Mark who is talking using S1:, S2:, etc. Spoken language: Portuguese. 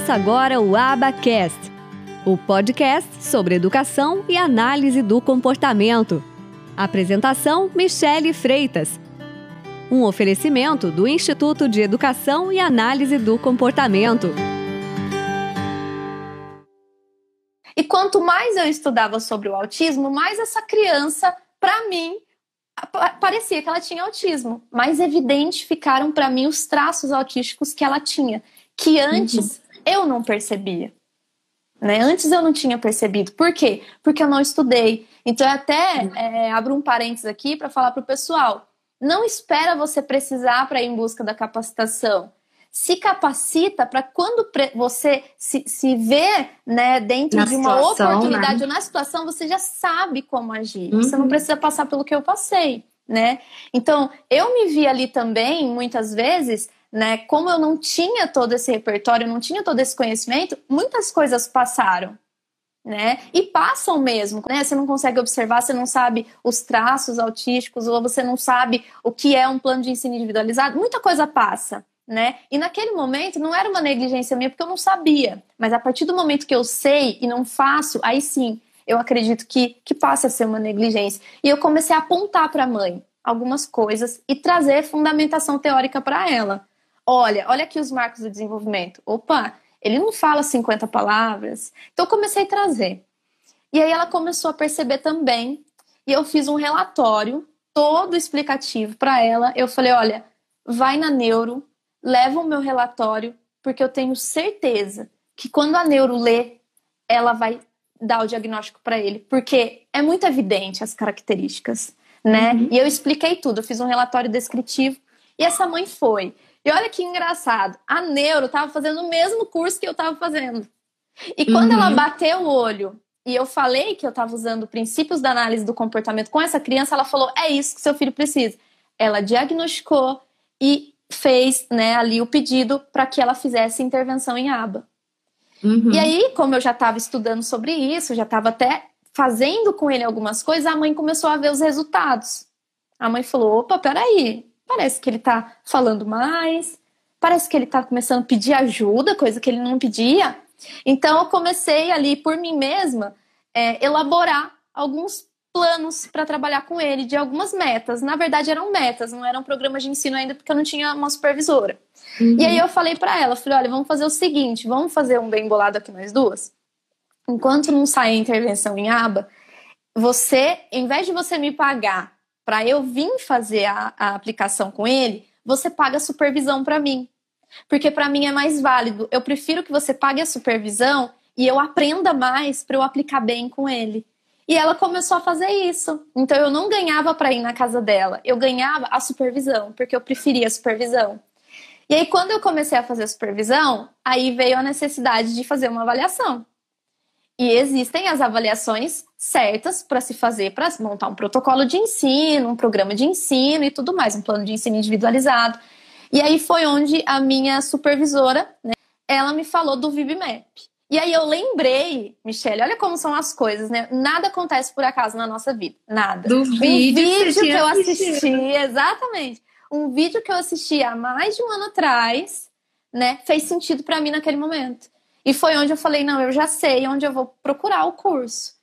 S1: Começa agora o Abacast, o podcast sobre educação e análise do comportamento. Apresentação: Michele Freitas. Um oferecimento do Instituto de Educação e Análise do Comportamento.
S2: E quanto mais eu estudava sobre o autismo, mais essa criança, para mim, parecia que ela tinha autismo. Mais evidente ficaram para mim os traços autísticos que ela tinha, que antes uhum eu não percebia. Né? Antes eu não tinha percebido. Por quê? Porque eu não estudei. Então, eu até é, abro um parênteses aqui para falar para o pessoal: não espera você precisar para ir em busca da capacitação. Se capacita para quando você se, se vê né, dentro na de uma situação, oportunidade né? ou na situação, você já sabe como agir. Uhum. Você não uhum. precisa passar pelo que eu passei. Né? Então, eu me vi ali também, muitas vezes, né? Como eu não tinha todo esse repertório, não tinha todo esse conhecimento, muitas coisas passaram, né? E passam mesmo, né? Você não consegue observar, você não sabe os traços autísticos, ou você não sabe o que é um plano de ensino individualizado, muita coisa passa. Né? E naquele momento não era uma negligência minha porque eu não sabia, mas a partir do momento que eu sei e não faço, aí sim, eu acredito que, que passa a ser uma negligência. E eu comecei a apontar para a mãe algumas coisas e trazer fundamentação teórica para ela. Olha, olha aqui os marcos do desenvolvimento. Opa, ele não fala 50 palavras. Então eu comecei a trazer. E aí ela começou a perceber também. E eu fiz um relatório todo explicativo para ela. Eu falei: olha, vai na neuro, leva o meu relatório, porque eu tenho certeza que quando a neuro lê, ela vai dar o diagnóstico para ele, porque é muito evidente as características, né? Uhum. E eu expliquei tudo, eu fiz um relatório descritivo e essa mãe foi. E olha que engraçado, a Neuro estava fazendo o mesmo curso que eu estava fazendo. E quando uhum. ela bateu o olho e eu falei que eu estava usando princípios da análise do comportamento com essa criança, ela falou: é isso que seu filho precisa. Ela diagnosticou e fez né, ali o pedido para que ela fizesse intervenção em aba. Uhum. E aí, como eu já estava estudando sobre isso, já estava até fazendo com ele algumas coisas, a mãe começou a ver os resultados. A mãe falou: opa, peraí, Parece que ele está falando mais, parece que ele está começando a pedir ajuda, coisa que ele não pedia. Então eu comecei ali por mim mesma é, elaborar alguns planos para trabalhar com ele, de algumas metas. Na verdade eram metas, não eram programas de ensino ainda porque eu não tinha uma supervisora. Uhum. E aí eu falei para ela, falei, olha, vamos fazer o seguinte, vamos fazer um bem bolado aqui nós duas. Enquanto não sair a intervenção em aba, você, em vez de você me pagar para eu vir fazer a, a aplicação com ele, você paga a supervisão para mim. Porque para mim é mais válido. Eu prefiro que você pague a supervisão e eu aprenda mais para eu aplicar bem com ele. E ela começou a fazer isso. Então eu não ganhava para ir na casa dela, eu ganhava a supervisão, porque eu preferia a supervisão. E aí quando eu comecei a fazer a supervisão, aí veio a necessidade de fazer uma avaliação. E existem as avaliações certas para se fazer, para montar um protocolo de ensino, um programa de ensino e tudo mais, um plano de ensino individualizado. E aí foi onde a minha supervisora, né, ela me falou do VibMap. E aí eu lembrei, Michelle, olha como são as coisas, né? Nada acontece por acaso na nossa vida, nada.
S3: Do
S2: um
S3: vídeo,
S2: vídeo que eu assisti, exatamente. Um vídeo que eu assisti há mais de um ano atrás, né, fez sentido para mim naquele momento. E foi onde eu falei: não, eu já sei onde eu vou procurar o curso.